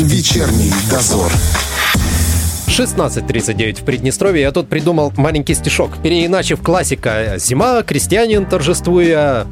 Вечерний дозор. 16.39 в Приднестровье. Я тут придумал маленький стишок, переиначив классика. Зима, крестьянин торжествуя,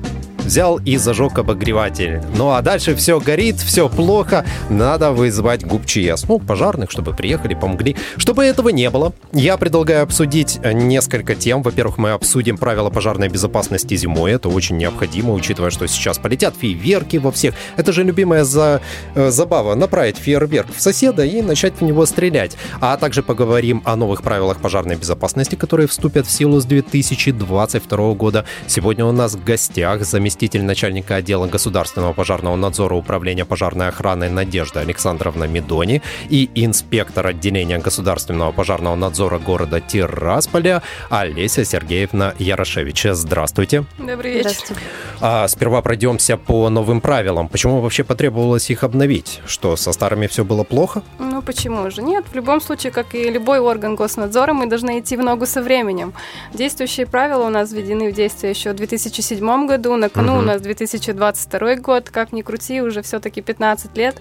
взял и зажег обогреватель. Ну а дальше все горит, все плохо, надо вызвать ГУПЧС. Ну, пожарных, чтобы приехали, помогли. Чтобы этого не было, я предлагаю обсудить несколько тем. Во-первых, мы обсудим правила пожарной безопасности зимой. Это очень необходимо, учитывая, что сейчас полетят фейерверки во всех. Это же любимая за, э, забава направить фейерверк в соседа и начать в него стрелять. А также поговорим о новых правилах пожарной безопасности, которые вступят в силу с 2022 года. Сегодня у нас в гостях заместитель заместитель начальника отдела государственного пожарного надзора Управления пожарной охраны Надежда Александровна Медони и инспектор отделения государственного пожарного надзора города Тирасполя Олеся Сергеевна Ярошевич. Здравствуйте. Добрый вечер. А, сперва пройдемся по новым правилам. Почему вообще потребовалось их обновить? Что, со старыми все было плохо? Ну, почему же? Нет, в любом случае, как и любой орган госнадзора, мы должны идти в ногу со временем. Действующие правила у нас введены в действие еще в 2007 году, накануне ну, у нас 2022 год, как ни крути, уже все-таки 15 лет.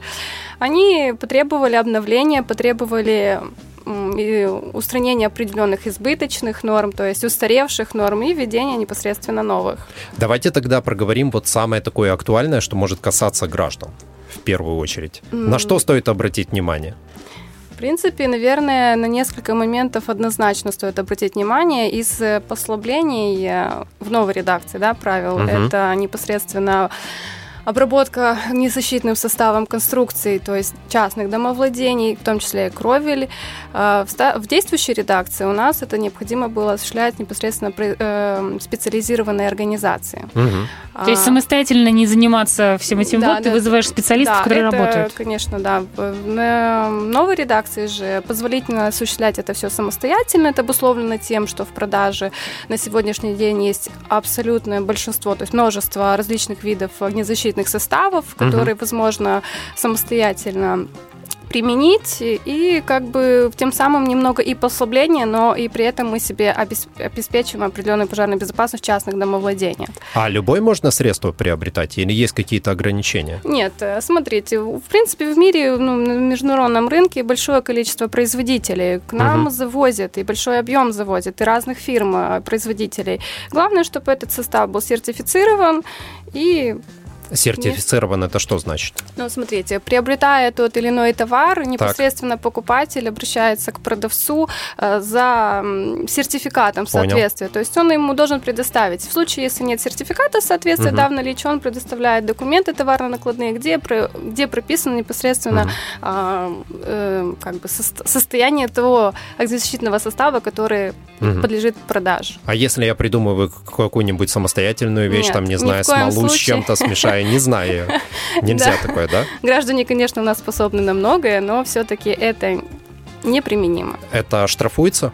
Они потребовали обновления, потребовали устранения определенных избыточных норм, то есть устаревших норм и введения непосредственно новых. Давайте тогда проговорим вот самое такое актуальное, что может касаться граждан в первую очередь. Mm. На что стоит обратить внимание? В принципе, наверное, на несколько моментов однозначно стоит обратить внимание. Из э, послаблений э, в новой редакции да, правил угу. это непосредственно обработка незащитным составом конструкций, то есть частных домовладений, в том числе и кровель. А, в действующей редакции у нас это необходимо было осуществлять непосредственно э, специализированной организации. Угу. То есть самостоятельно не заниматься всем этим да, вот, ты вызываешь специалистов, да, которые это, работают? конечно, да. В новой редакции же позволительно осуществлять это все самостоятельно. Это обусловлено тем, что в продаже на сегодняшний день есть абсолютное большинство, то есть множество различных видов огнезащитных защитных составов, которые, угу. возможно, самостоятельно применить и как бы тем самым немного и послабление, но и при этом мы себе обеспечиваем определенную пожарную безопасность в частных домовладениях. А любое можно средство приобретать или есть какие-то ограничения? Нет, э, смотрите, в принципе в мире, ну, на международном рынке большое количество производителей к нам угу. завозят и большой объем завозят и разных фирм э, производителей. Главное, чтобы этот состав был сертифицирован и Сертифицирован это что значит? Ну, смотрите, приобретая тот или иной товар, непосредственно так. покупатель обращается к продавцу э, за сертификатом соответствия. Понял. То есть он ему должен предоставить. В случае, если нет сертификата соответствия, угу. да, в наличии он предоставляет документы товарно-накладные, где, где прописано непосредственно угу. э, э, как бы состояние того защитного состава, который угу. подлежит продаже. А если я придумываю какую-нибудь самостоятельную вещь, нет, там, не знаю, смолу случае. с чем-то смешаю, я не знаю. Нельзя такое, да? Граждане, конечно, у нас способны на многое, но все-таки это неприменимо. Это штрафуется?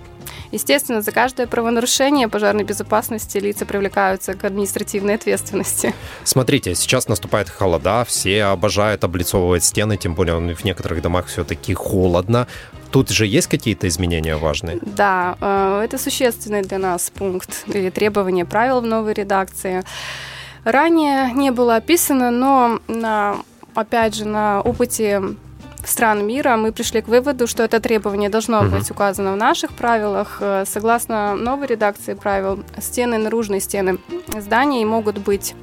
Естественно, за каждое правонарушение пожарной безопасности лица привлекаются к административной ответственности. Смотрите, сейчас наступает холода, все обожают облицовывать стены, тем более в некоторых домах все-таки холодно. Тут же есть какие-то изменения важные? Да, э, это существенный для нас пункт или требование правил в новой редакции ранее не было описано, но на, опять же на опыте стран мира мы пришли к выводу, что это требование должно uh-huh. быть указано в наших правилах. Э, согласно новой редакции правил, стены, наружные стены зданий могут быть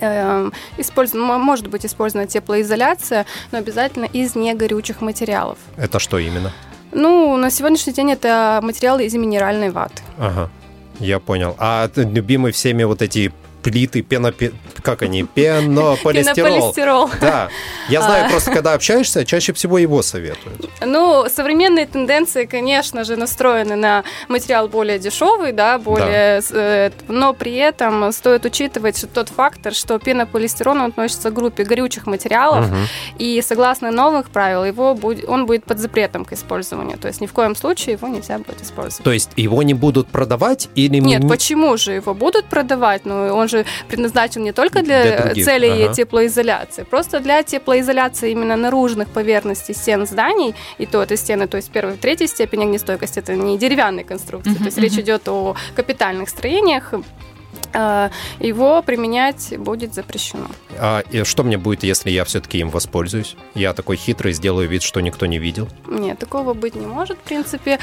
э, использована, может быть использована теплоизоляция, но обязательно из негорючих материалов. Это что именно? Ну, на сегодняшний день это материалы из минеральной ваты. Ага. Я понял. А любимые всеми вот эти плиты, пено, как они, пенополистирол. Пенополистирол. Да. Я знаю, а. просто когда общаешься, чаще всего его советуют. Ну, современные тенденции, конечно же, настроены на материал более дешевый, да, более, да. Э, но при этом стоит учитывать тот фактор, что пенополистирол относится к группе горючих материалов, угу. и согласно новых правил, его будет, он будет под запретом к использованию. То есть ни в коем случае его нельзя будет использовать. То есть его не будут продавать или... Нет, почему же его будут продавать? Ну, он же же предназначен не только для, для других. целей ага. теплоизоляции, просто для теплоизоляции именно наружных поверхностей стен зданий, и то это стены, то есть первой и третьей степени огнестойкости, это не деревянные конструкции, uh-huh, то есть uh-huh. речь идет о капитальных строениях, э, его применять будет запрещено. А и что мне будет, если я все-таки им воспользуюсь? Я такой хитрый, сделаю вид, что никто не видел? Нет, такого быть не может, в принципе.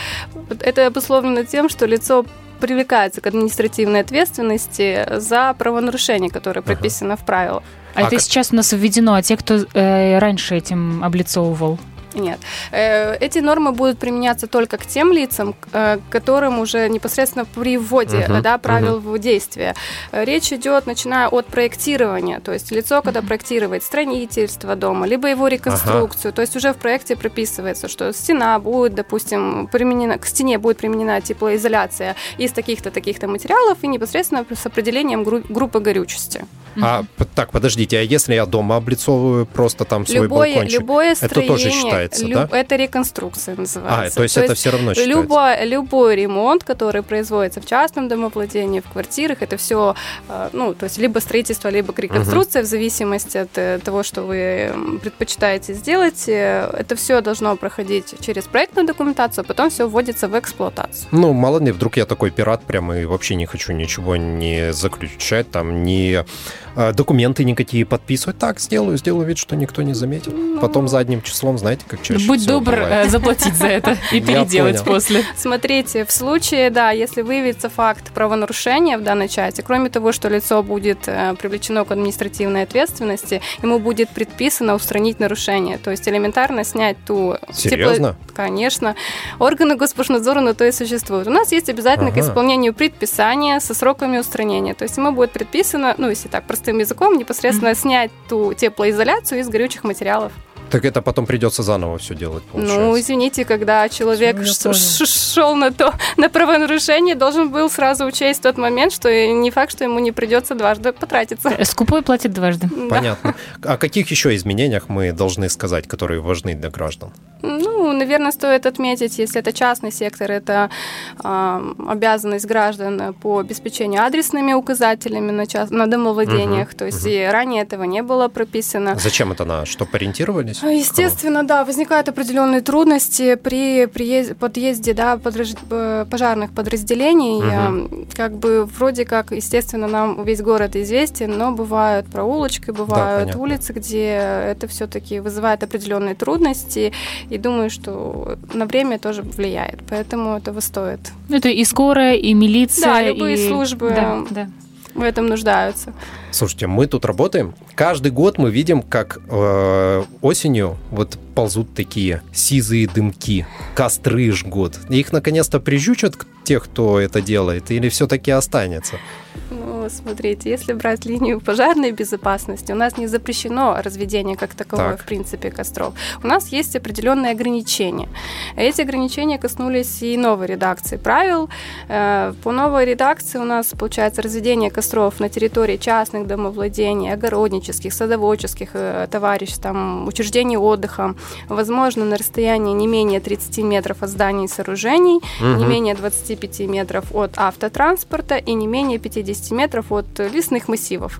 Это обусловлено тем, что лицо привлекается к административной ответственности за правонарушение, которое прописано ага. в правилах. А, а это как... сейчас у нас введено, а те, кто э, раньше этим облицовывал? Нет. Э, эти нормы будут применяться только к тем лицам, э, которым уже непосредственно при вводе uh-huh, да, правил uh-huh. в действие. Речь идет, начиная от проектирования, то есть лицо, когда uh-huh. проектирует строительство дома, либо его реконструкцию, uh-huh. то есть уже в проекте прописывается, что стена будет, допустим, применена, к стене будет применена теплоизоляция из таких-то, таких-то материалов и непосредственно с определением гру- группы горючести. А, так, подождите, а если я дома облицовываю просто там свой любое, балкончик, любое это тоже считается, люб, да? Это реконструкция называется. А, то есть то это есть все равно считается? Любой, любой ремонт, который производится в частном домовладении, в квартирах, это все, э, ну, то есть либо строительство, либо реконструкция, угу. в зависимости от э, того, что вы предпочитаете сделать. Э, это все должно проходить через проектную документацию, а потом все вводится в эксплуатацию. Ну, мало ли, вдруг я такой пират прямо и вообще не хочу ничего не заключать, там, не документы никакие подписывать. Так, сделаю, сделаю вид, что никто не заметил. Ну... Потом задним числом, знаете, как чаще Будь добр бывает. Э, заплатить за это и переделать после. Смотрите, в случае, да, если выявится факт правонарушения в данной части, кроме того, что лицо будет э, привлечено к административной ответственности, ему будет предписано устранить нарушение. То есть элементарно снять ту... Серьезно? Тепло... Конечно. Органы госпошнадзора на то и существуют. У нас есть обязательно ага. к исполнению предписания со сроками устранения. То есть ему будет предписано, ну, если так, простым языком непосредственно mm-hmm. снять ту теплоизоляцию из горючих материалов. Так это потом придется заново все делать, получается. Ну, извините, когда человек ну, шел на то, на правонарушение, должен был сразу учесть тот момент, что не факт, что ему не придется дважды потратиться. Э, скупой платит дважды. Понятно. О каких еще изменениях мы должны сказать, которые важны для граждан? Ну, наверное, стоит отметить, если это частный сектор, это э, обязанность граждан по обеспечению адресными указателями на, час, на домовладениях. Угу, То есть угу. и ранее этого не было прописано. Зачем это на что ориентировались? А, естественно, да, возникают определенные трудности при приезде, подъезде да, подраж... Э, пожарных подразделений. Угу. Как бы вроде как, естественно, нам весь город известен, но бывают проулочки, бывают да, улицы, где это все-таки вызывает определенные трудности. И думаю, что на время тоже влияет. Поэтому этого стоит. Это и скорая, и милиция. Да, любые и... службы. Да, да в этом нуждаются. Слушайте, мы тут работаем. Каждый год мы видим, как э, осенью вот ползут такие сизые дымки, костры жгут. Их наконец-то прижучат тех, кто это делает, или все-таки останется? Ну, смотрите, если брать линию пожарной безопасности, у нас не запрещено разведение как таковое, так. в принципе, костров. У нас есть определенные ограничения. Эти ограничения коснулись и новой редакции правил. Э, по новой редакции у нас, получается, разведение костров на территории частных домовладений, огороднических, садоводческих э, товариществ, там, учреждений отдыха, возможно, на расстоянии не менее 30 метров от зданий и сооружений, угу. не менее 25 метров от автотранспорта и не менее 50 метров от лесных массивов.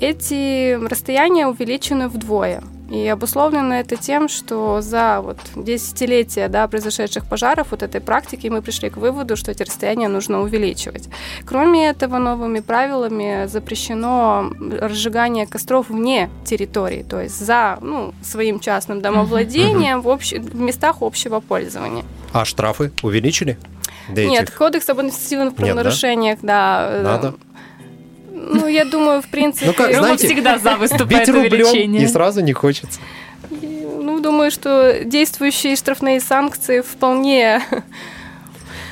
Эти расстояния увеличены вдвое. И обусловлено это тем, что за вот десятилетия да, произошедших пожаров вот этой практики мы пришли к выводу, что эти расстояния нужно увеличивать. Кроме этого, новыми правилами запрещено разжигание костров вне территории, то есть за ну, своим частным домовладением в, общ... в местах общего пользования. А штрафы увеличили? Нет, кодекс об административных правонарушениях, да? да. Надо? Ну, я думаю, в принципе... Ну, как, знаете, всегда за выступает увеличение. и сразу не хочется. Ну, думаю, что действующие штрафные санкции вполне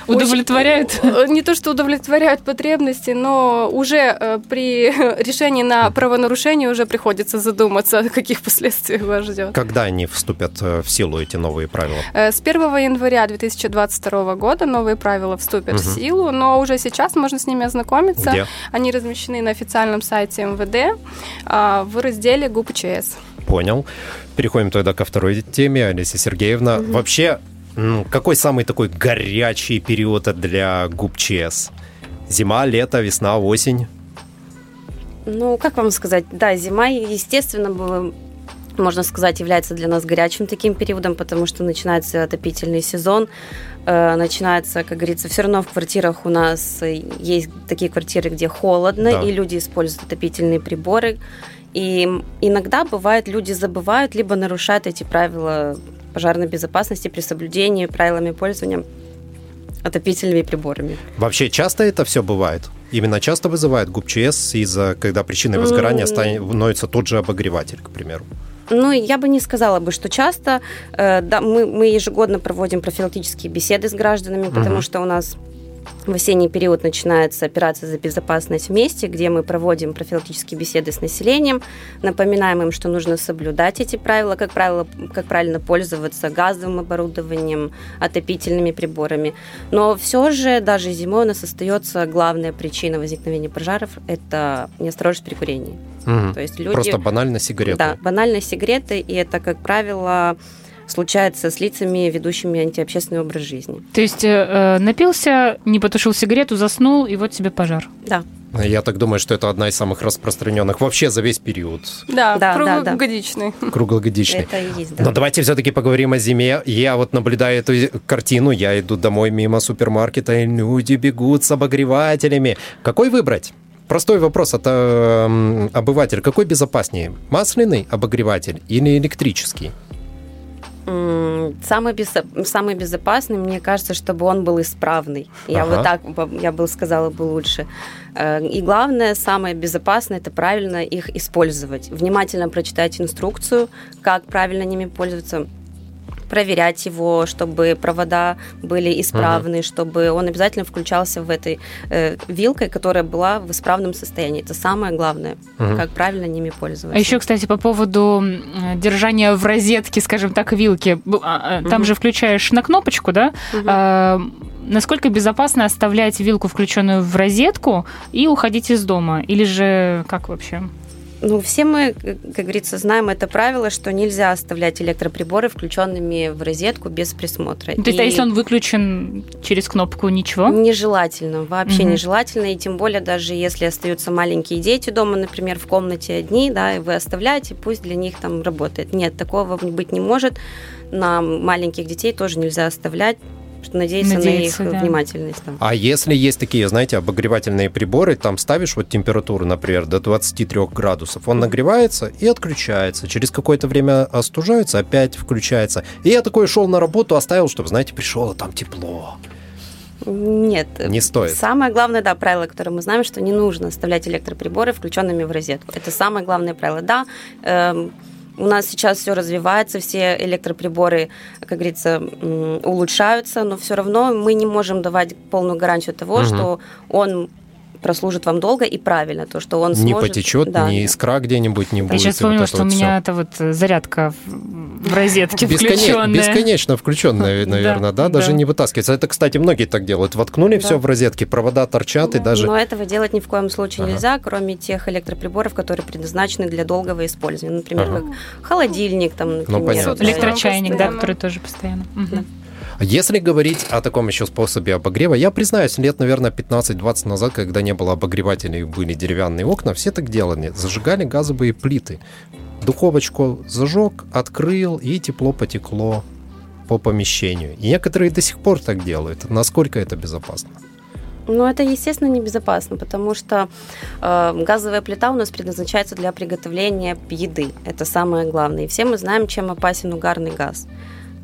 Удовлетворяют? Очень, не то, что удовлетворяют потребности, но уже э, при решении на правонарушение уже приходится задуматься, каких последствий вас ждет. Когда они вступят э, в силу, эти новые правила? Э, с 1 января 2022 года новые правила вступят угу. в силу, но уже сейчас можно с ними ознакомиться. Где? Они размещены на официальном сайте МВД а, в разделе ГУПЧС. Понял. Переходим тогда ко второй теме. Алиса Сергеевна, угу. вообще какой самый такой горячий период для губ ЧС? Зима, лето, весна, осень? Ну, как вам сказать, да, зима, естественно, можно сказать, является для нас горячим таким периодом, потому что начинается отопительный сезон, э, начинается, как говорится, все равно в квартирах у нас есть такие квартиры, где холодно, да. и люди используют отопительные приборы. И иногда бывает, люди забывают, либо нарушают эти правила пожарной безопасности при соблюдении правилами пользования отопительными приборами. Вообще часто это все бывает? Именно часто вызывает ГУПЧС из-за, когда причиной возгорания становится тот же обогреватель, к примеру? Ну, я бы не сказала бы, что часто. Э, да, мы, мы ежегодно проводим профилактические беседы с гражданами, потому угу. что у нас в осенний период начинается операция «За безопасность вместе», где мы проводим профилактические беседы с населением, напоминаем им, что нужно соблюдать эти правила, как, правило, как правильно пользоваться газовым оборудованием, отопительными приборами. Но все же даже зимой у нас остается главная причина возникновения пожаров – это неосторожность при курении. Угу. То есть люди... Просто банально сигареты. Да, банально сигареты, и это, как правило, случается с лицами, ведущими антиобщественный образ жизни. То есть э, напился, не потушил сигарету, заснул, и вот тебе пожар. Да. Я так думаю, что это одна из самых распространенных вообще за весь период. Да, да круглогодичный. Да, да. Круглогодичный. Это и есть, да. Но давайте все-таки поговорим о зиме. Я вот наблюдаю эту картину, я иду домой мимо супермаркета, и люди бегут с обогревателями. Какой выбрать? Простой вопрос от э, обывателя. Какой безопаснее? Масляный обогреватель или электрический? Самый, без, самый безопасный, мне кажется, чтобы он был исправный. Я ага. вот так, я бы сказала бы лучше. Э, и главное, самое безопасное, это правильно их использовать. Внимательно прочитать инструкцию, как правильно ними пользоваться проверять его, чтобы провода были исправны, угу. чтобы он обязательно включался в этой э, вилкой, которая была в исправном состоянии. Это самое главное, угу. как правильно ними пользоваться. А еще, кстати, по поводу держания в розетке, скажем так, вилки. А, а, там угу. же включаешь на кнопочку, да? Угу. А, насколько безопасно оставлять вилку включенную в розетку и уходить из дома? Или же как вообще? Ну, все мы, как говорится, знаем это правило, что нельзя оставлять электроприборы включенными в розетку без присмотра. То есть, а если он выключен через кнопку, ничего? Нежелательно, вообще угу. нежелательно. И тем более, даже если остаются маленькие дети дома, например, в комнате одни, да, и вы оставляете, пусть для них там работает. Нет, такого быть не может. На маленьких детей тоже нельзя оставлять надеяться, надеяться на их да. внимательность. Там. А если есть такие, знаете, обогревательные приборы, там ставишь вот температуру, например, до 23 градусов, он нагревается и отключается. Через какое-то время остужается, опять включается. И я такой шел на работу, оставил, чтобы, знаете, пришел, а там тепло. Нет. Не стоит. Самое главное, да, правило, которое мы знаем, что не нужно оставлять электроприборы включенными в розетку. Это самое главное правило. Да, эм, у нас сейчас все развивается, все электроприборы, как говорится, улучшаются, но все равно мы не можем давать полную гарантию того, угу. что он прослужит вам долго и правильно, то, что он не сможет... потечет, да, не искра где-нибудь не будет. Я сейчас вспомнила, вот что у меня это вот зарядка в розетке включенная. Бесконечно включенная, наверное, да, даже не вытаскивается. Это, кстати, многие так делают. Воткнули все в розетки, провода торчат и даже... Но этого делать ни в коем случае нельзя, кроме тех электроприборов, которые предназначены для долгого использования. Например, как холодильник, там, ну, например. Электрочайник, да, который тоже постоянно. Если говорить о таком еще способе обогрева, я признаюсь, лет, наверное, 15-20 назад, когда не было обогревателей, были деревянные окна, все так делали. Зажигали газовые плиты. Духовочку зажег, открыл, и тепло потекло по помещению. И некоторые до сих пор так делают. Насколько это безопасно? Ну, это, естественно, небезопасно, потому что э, газовая плита у нас предназначается для приготовления еды. Это самое главное. И все мы знаем, чем опасен угарный газ.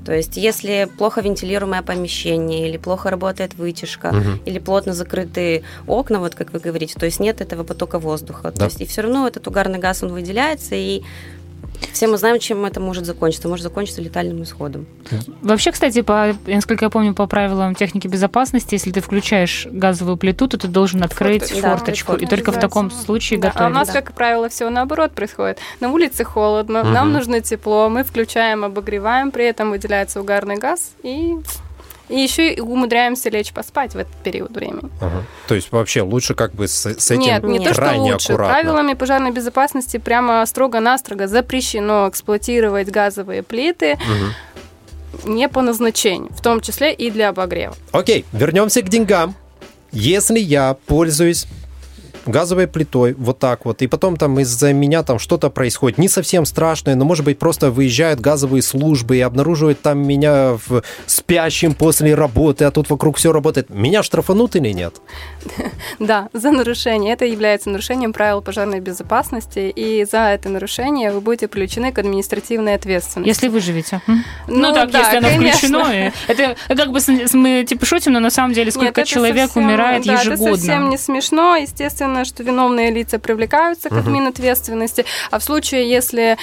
То есть, если плохо вентилируемое помещение, или плохо работает вытяжка, угу. или плотно закрытые окна, вот как вы говорите, то есть нет этого потока воздуха. Да. То есть, и все равно этот угарный газ, он выделяется, и все мы знаем, чем это может закончиться. Может закончиться летальным исходом. Вообще, кстати, по, насколько я помню, по правилам техники безопасности, если ты включаешь газовую плиту, то ты должен открыть Форточку, форточку. Да, и только в таком случае да, готовить. А у нас, да. как правило, все наоборот происходит. На улице холодно, угу. нам нужно тепло, мы включаем, обогреваем, при этом выделяется угарный газ и и еще и умудряемся лечь поспать в этот период времени. Ага. То есть вообще лучше как бы с, с этим Нет, не то, что лучше. Аккуратно. Правилами пожарной безопасности прямо строго-настрого запрещено эксплуатировать газовые плиты. Угу. Не по назначению, в том числе и для обогрева. Окей, вернемся к деньгам. Если я пользуюсь газовой плитой, вот так вот, и потом там из-за меня там что-то происходит, не совсем страшное, но, может быть, просто выезжают газовые службы и обнаруживают там меня в спящим после работы, а тут вокруг все работает. Меня штрафанут или нет? Да, за нарушение. Это является нарушением правил пожарной безопасности, и за это нарушение вы будете привлечены к административной ответственности. Если выживете. Ну, ну так, да, если оно конечно. включено. Это как бы мы типа шутим, но на самом деле сколько Нет, человек совсем, умирает да, ежегодно. Это совсем не смешно. Естественно, что виновные лица привлекаются к админ ответственности, а в случае, если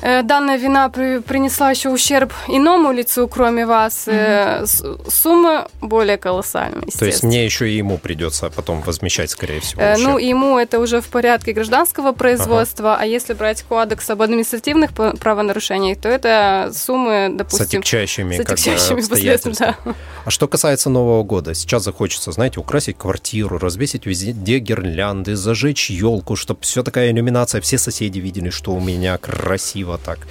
данная вина при, принесла еще ущерб иному лицу, кроме вас, mm-hmm. сумма более колоссальная. То есть мне еще и ему придется потом возмещать, скорее всего. Э, ну, ему это уже в порядке гражданского производства, ага. а если брать кодекс об административных правонарушениях, то это суммы, допустим... С отягчающими, с отягчающими последствиями. Да. А что касается Нового года, сейчас захочется, знаете, украсить квартиру, развесить везде гирлянды, зажечь елку, чтобы все такая иллюминация, все соседи видели, что у меня красиво красиво так.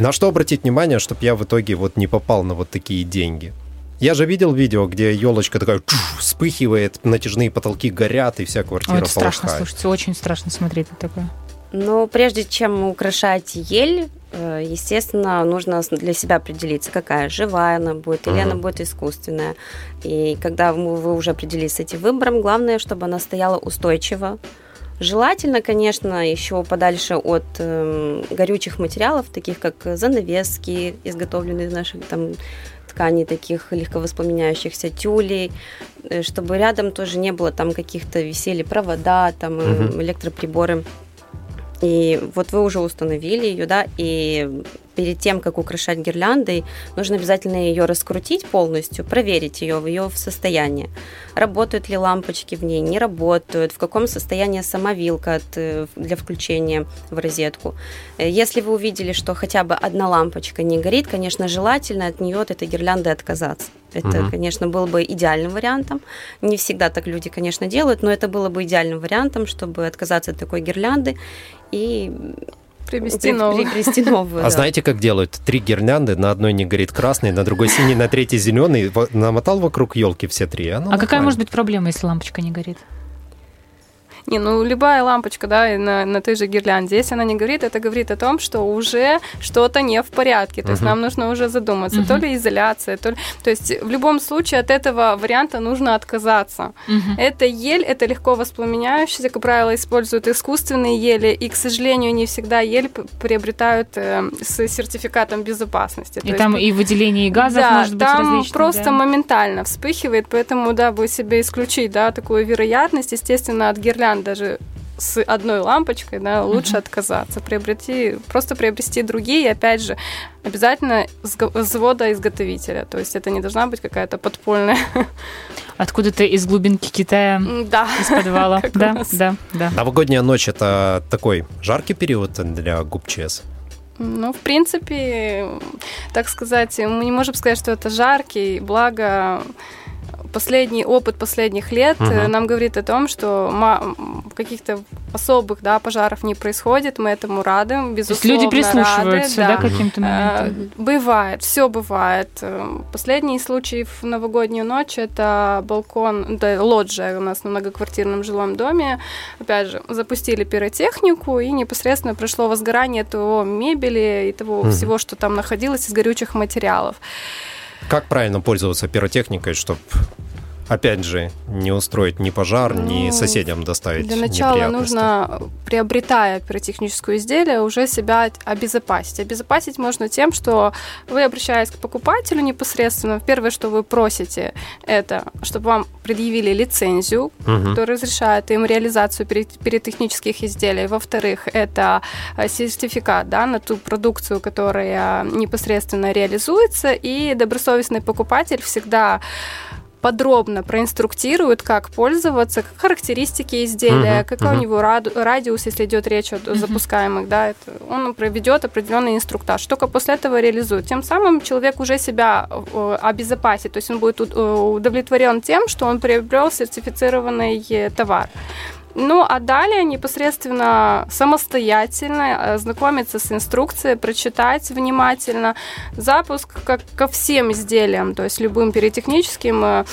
На что обратить внимание, чтобы я в итоге вот не попал на вот такие деньги? Я же видел видео, где елочка такая чух, вспыхивает, натяжные потолки горят, и вся квартира Ой, это полыхает. страшно, слушайте, очень страшно смотреть на такое. Но прежде чем украшать ель, э, естественно, нужно для себя определиться, какая живая она будет или uh-huh. она будет искусственная. И когда вы уже определились с этим выбором, главное, чтобы она стояла устойчиво, Желательно, конечно, еще подальше от э, горючих материалов, таких как занавески, изготовленные из наших там тканей, таких легковоспламеняющихся тюлей, э, чтобы рядом тоже не было там каких-то висели провода, там угу. электроприборы. И вот вы уже установили ее, да, и перед тем, как украшать гирляндой, нужно обязательно ее раскрутить полностью, проверить ее в ее состоянии. Работают ли лампочки в ней, не работают, в каком состоянии сама вилка от, э, для включения в розетку. Э, если вы увидели, что хотя бы одна лампочка не горит, конечно, желательно от нее, от этой гирлянды отказаться. Это, угу. конечно, был бы идеальным вариантом. Не всегда так люди, конечно, делают, но это было бы идеальным вариантом, чтобы отказаться от такой гирлянды и Приобрести новую. Приобрести новую, А да. знаете, как делают? Три гирлянды, на одной не горит красный, на другой синий, на третьей зеленый. Намотал вокруг елки все три. А, а какая может быть проблема, если лампочка не горит? Не, ну любая лампочка, да, на, на той же гирлянде, если она не говорит, это говорит о том, что уже что-то не в порядке. То uh-huh. есть нам нужно уже задуматься, uh-huh. то ли изоляция, то ли... То есть в любом случае от этого варианта нужно отказаться. Uh-huh. Это ель, это легко воспламеняющаяся, как правило, используют искусственные ели, и, к сожалению, не всегда ель приобретают э, с сертификатом безопасности. И то там есть, и выделение газов да, может быть там просто да? моментально вспыхивает, поэтому, да, вы себе исключить, да, такую вероятность, естественно, от гирлянды вариант даже с одной лампочкой, да, лучше uh-huh. отказаться, приобрети, просто приобрести другие, опять же, обязательно с завода изготовителя, то есть это не должна быть какая-то подпольная. Откуда-то из глубинки Китая, да. из подвала. да, да, да. Новогодняя ночь это такой жаркий период для ГУПЧС? Ну, в принципе, так сказать, мы не можем сказать, что это жаркий, благо последний опыт последних лет угу. нам говорит о том, что каких-то особых да, пожаров не происходит, мы этому рады, безусловно. люди прислушиваются, рады, да, да каким-то моментом? Бывает, все бывает. Последний случай в новогоднюю ночь это балкон, да, лоджия у нас на многоквартирном жилом доме. Опять же, запустили пиротехнику, и непосредственно прошло возгорание того мебели и того угу. всего, что там находилось из горючих материалов. Как правильно пользоваться пиротехникой, чтобы опять же, не устроить ни пожар, ну, ни соседям доставить Для начала нужно, приобретая пиротехническое изделие, уже себя обезопасить. Обезопасить можно тем, что вы, обращаясь к покупателю непосредственно, первое, что вы просите, это, чтобы вам предъявили лицензию, угу. которая разрешает им реализацию пиротехнических изделий. Во-вторых, это э, сертификат да, на ту продукцию, которая непосредственно реализуется, и добросовестный покупатель всегда подробно проинструктируют, как пользоваться, характеристики изделия, uh-huh, какой uh-huh. у него радиус, если идет речь о uh-huh. запускаемых, да, это, он проведет определенный инструктаж. Только после этого реализует. Тем самым человек уже себя э, обезопасит, то есть он будет э, удовлетворен тем, что он приобрел сертифицированный товар. Ну, а далее непосредственно самостоятельно э, знакомиться с инструкцией, прочитать внимательно. Запуск как ко всем изделиям, то есть любым перетехническим, э,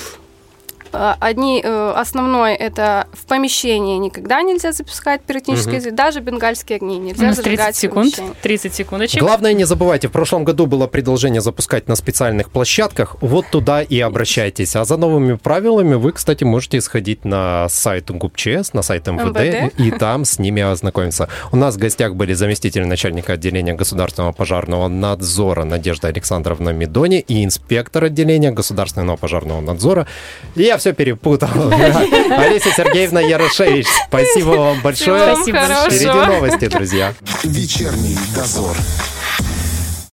одни, э, основной это в помещении никогда нельзя запускать пиротехнические изделия, даже бенгальские огни нельзя У нас 30 зажигать в секунд. помещении. 30 секундочек. Главное, не забывайте, в прошлом году было предложение запускать на специальных площадках. Вот туда и обращайтесь. А за новыми правилами вы, кстати, можете сходить на сайт ГУПЧС, на сайт МВД, МВД. и там с ними ознакомиться. У нас в гостях были заместитель начальника отделения государственного пожарного надзора Надежда Александровна Медони и инспектор отделения государственного пожарного надзора. Я все перепутал. Олеся Сергеевна Ярошевич, спасибо вам большое. Спасибо. Впереди новости, друзья. Вечерний дозор.